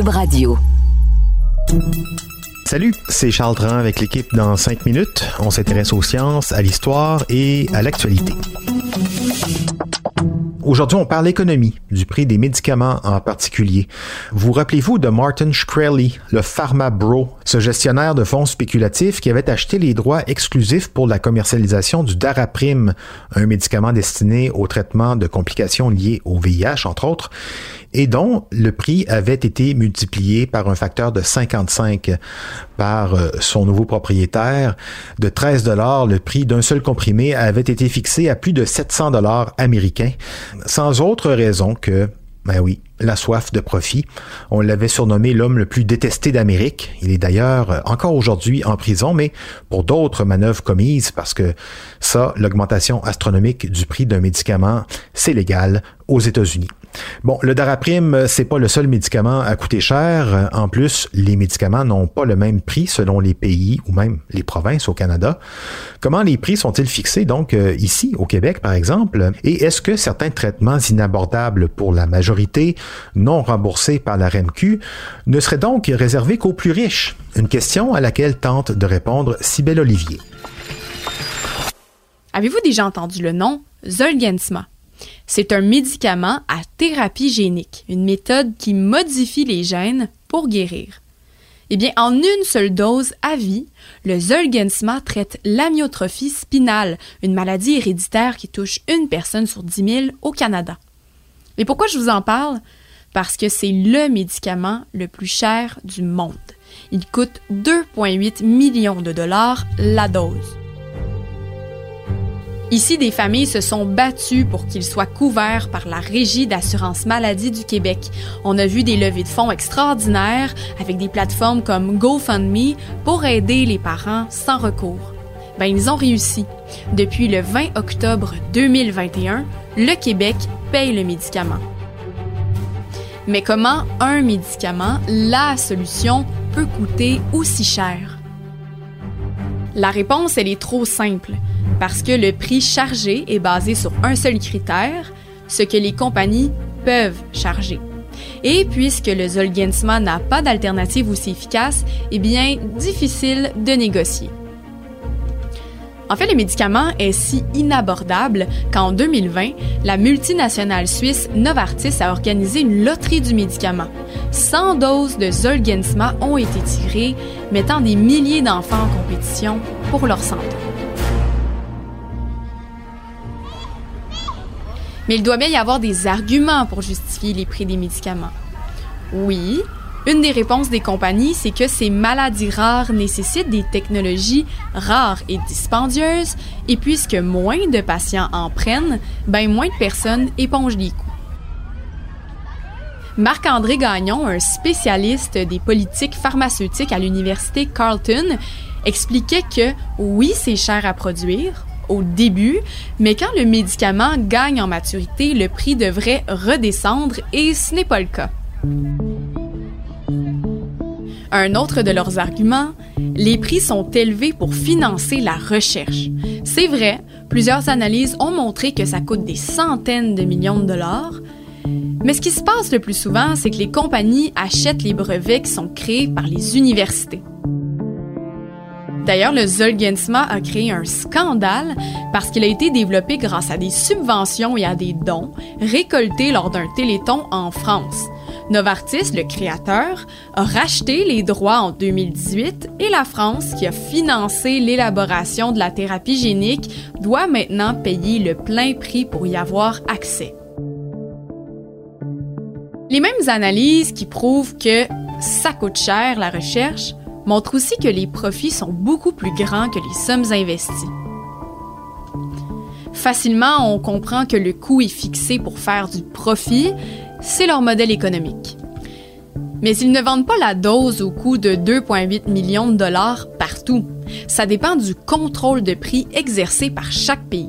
Radio. Salut, c'est Charles Tran avec l'équipe dans 5 minutes. On s'intéresse aux sciences, à l'histoire et à l'actualité. Aujourd'hui, on parle économie, du prix des médicaments en particulier. Vous rappelez-vous de Martin Shkreli, le Pharma Bro, ce gestionnaire de fonds spéculatifs qui avait acheté les droits exclusifs pour la commercialisation du Daraprim, un médicament destiné au traitement de complications liées au VIH, entre autres, et dont le prix avait été multiplié par un facteur de 55 par euh, son nouveau propriétaire. De 13 dollars, le prix d'un seul comprimé avait été fixé à plus de 700 dollars américains, sans autre raison que ben oui, la soif de profit. On l'avait surnommé l'homme le plus détesté d'Amérique. Il est d'ailleurs euh, encore aujourd'hui en prison, mais pour d'autres manœuvres commises, parce que ça, l'augmentation astronomique du prix d'un médicament, c'est légal aux États-Unis. Bon, le Daraprim, c'est pas le seul médicament à coûter cher. En plus, les médicaments n'ont pas le même prix selon les pays ou même les provinces au Canada. Comment les prix sont-ils fixés donc euh, ici au Québec par exemple? Et est-ce que certains traitements inabordables pour la majorité non remboursés par la RMQ ne seraient donc réservés qu'aux plus riches? Une question à laquelle tente de répondre Cybelle Olivier. Avez-vous déjà entendu le nom Zolgensma? C'est un médicament à thérapie génique, une méthode qui modifie les gènes pour guérir. Eh bien, en une seule dose à vie, le Zolgensma traite l'amyotrophie spinale, une maladie héréditaire qui touche une personne sur 10 000 au Canada. Et pourquoi je vous en parle? Parce que c'est le médicament le plus cher du monde. Il coûte 2,8 millions de dollars la dose. Ici, des familles se sont battues pour qu'il soit couvert par la Régie d'assurance maladie du Québec. On a vu des levées de fonds extraordinaires avec des plateformes comme GoFundMe pour aider les parents sans recours. Ben, ils ont réussi. Depuis le 20 octobre 2021, le Québec paye le médicament. Mais comment un médicament, la solution, peut coûter aussi cher? La réponse, elle est trop simple parce que le prix chargé est basé sur un seul critère, ce que les compagnies peuvent charger. Et puisque le Zolgensma n'a pas d'alternative aussi efficace, eh bien, difficile de négocier. En fait, le médicament est si inabordable qu'en 2020, la multinationale suisse Novartis a organisé une loterie du médicament. 100 doses de Zolgensma ont été tirées, mettant des milliers d'enfants en compétition pour leur santé. Mais il doit bien y avoir des arguments pour justifier les prix des médicaments. Oui, une des réponses des compagnies, c'est que ces maladies rares nécessitent des technologies rares et dispendieuses, et puisque moins de patients en prennent, ben moins de personnes épongent les coûts. Marc-André Gagnon, un spécialiste des politiques pharmaceutiques à l'université Carleton, expliquait que oui, c'est cher à produire, au début, mais quand le médicament gagne en maturité, le prix devrait redescendre et ce n'est pas le cas. Un autre de leurs arguments, les prix sont élevés pour financer la recherche. C'est vrai, plusieurs analyses ont montré que ça coûte des centaines de millions de dollars, mais ce qui se passe le plus souvent, c'est que les compagnies achètent les brevets qui sont créés par les universités. D'ailleurs, le Zolgensma a créé un scandale parce qu'il a été développé grâce à des subventions et à des dons récoltés lors d'un téléthon en France. Novartis, le créateur, a racheté les droits en 2018 et la France, qui a financé l'élaboration de la thérapie génique, doit maintenant payer le plein prix pour y avoir accès. Les mêmes analyses qui prouvent que ça coûte cher la recherche montre aussi que les profits sont beaucoup plus grands que les sommes investies. Facilement, on comprend que le coût est fixé pour faire du profit, c'est leur modèle économique. Mais ils ne vendent pas la dose au coût de 2,8 millions de dollars partout. Ça dépend du contrôle de prix exercé par chaque pays.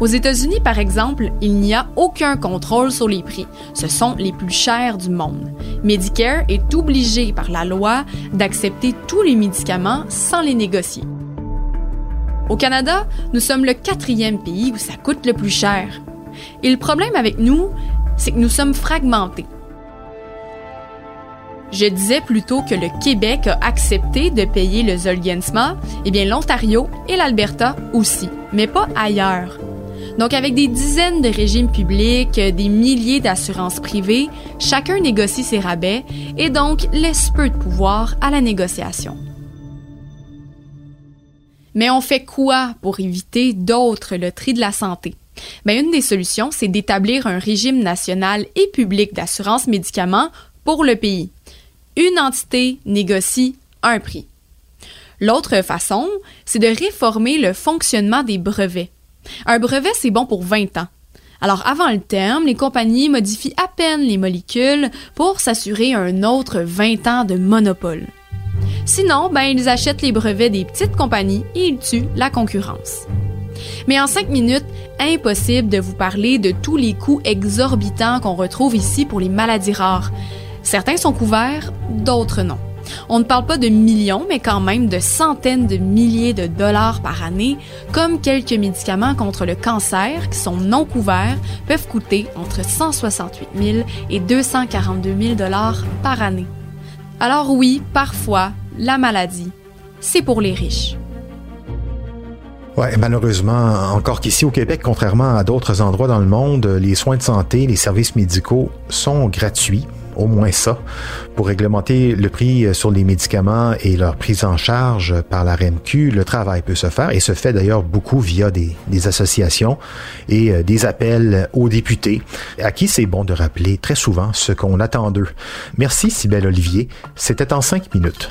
Aux États-Unis, par exemple, il n'y a aucun contrôle sur les prix. Ce sont les plus chers du monde. Medicare est obligé par la loi d'accepter tous les médicaments sans les négocier. Au Canada, nous sommes le quatrième pays où ça coûte le plus cher. Et le problème avec nous, c'est que nous sommes fragmentés. Je disais plutôt que le Québec a accepté de payer le Zolgensma, et eh bien l'Ontario et l'Alberta aussi, mais pas ailleurs. Donc avec des dizaines de régimes publics, des milliers d'assurances privées, chacun négocie ses rabais et donc laisse peu de pouvoir à la négociation. Mais on fait quoi pour éviter d'autres loteries de la santé? Bien, une des solutions, c'est d'établir un régime national et public d'assurance médicaments pour le pays. Une entité négocie un prix. L'autre façon, c'est de réformer le fonctionnement des brevets. Un brevet, c'est bon pour 20 ans. Alors avant le terme, les compagnies modifient à peine les molécules pour s'assurer un autre 20 ans de monopole. Sinon, ben, ils achètent les brevets des petites compagnies et ils tuent la concurrence. Mais en cinq minutes, impossible de vous parler de tous les coûts exorbitants qu'on retrouve ici pour les maladies rares. Certains sont couverts, d'autres non. On ne parle pas de millions, mais quand même de centaines de milliers de dollars par année, comme quelques médicaments contre le cancer qui sont non couverts peuvent coûter entre 168 000 et 242 000 dollars par année. Alors oui, parfois, la maladie, c'est pour les riches. Ouais, malheureusement, encore qu'ici au Québec, contrairement à d'autres endroits dans le monde, les soins de santé, les services médicaux sont gratuits au moins ça, pour réglementer le prix sur les médicaments et leur prise en charge par la RMQ, le travail peut se faire et se fait d'ailleurs beaucoup via des, des associations et euh, des appels aux députés, à qui c'est bon de rappeler très souvent ce qu'on attend d'eux. Merci Sybelle Olivier, c'était en cinq minutes.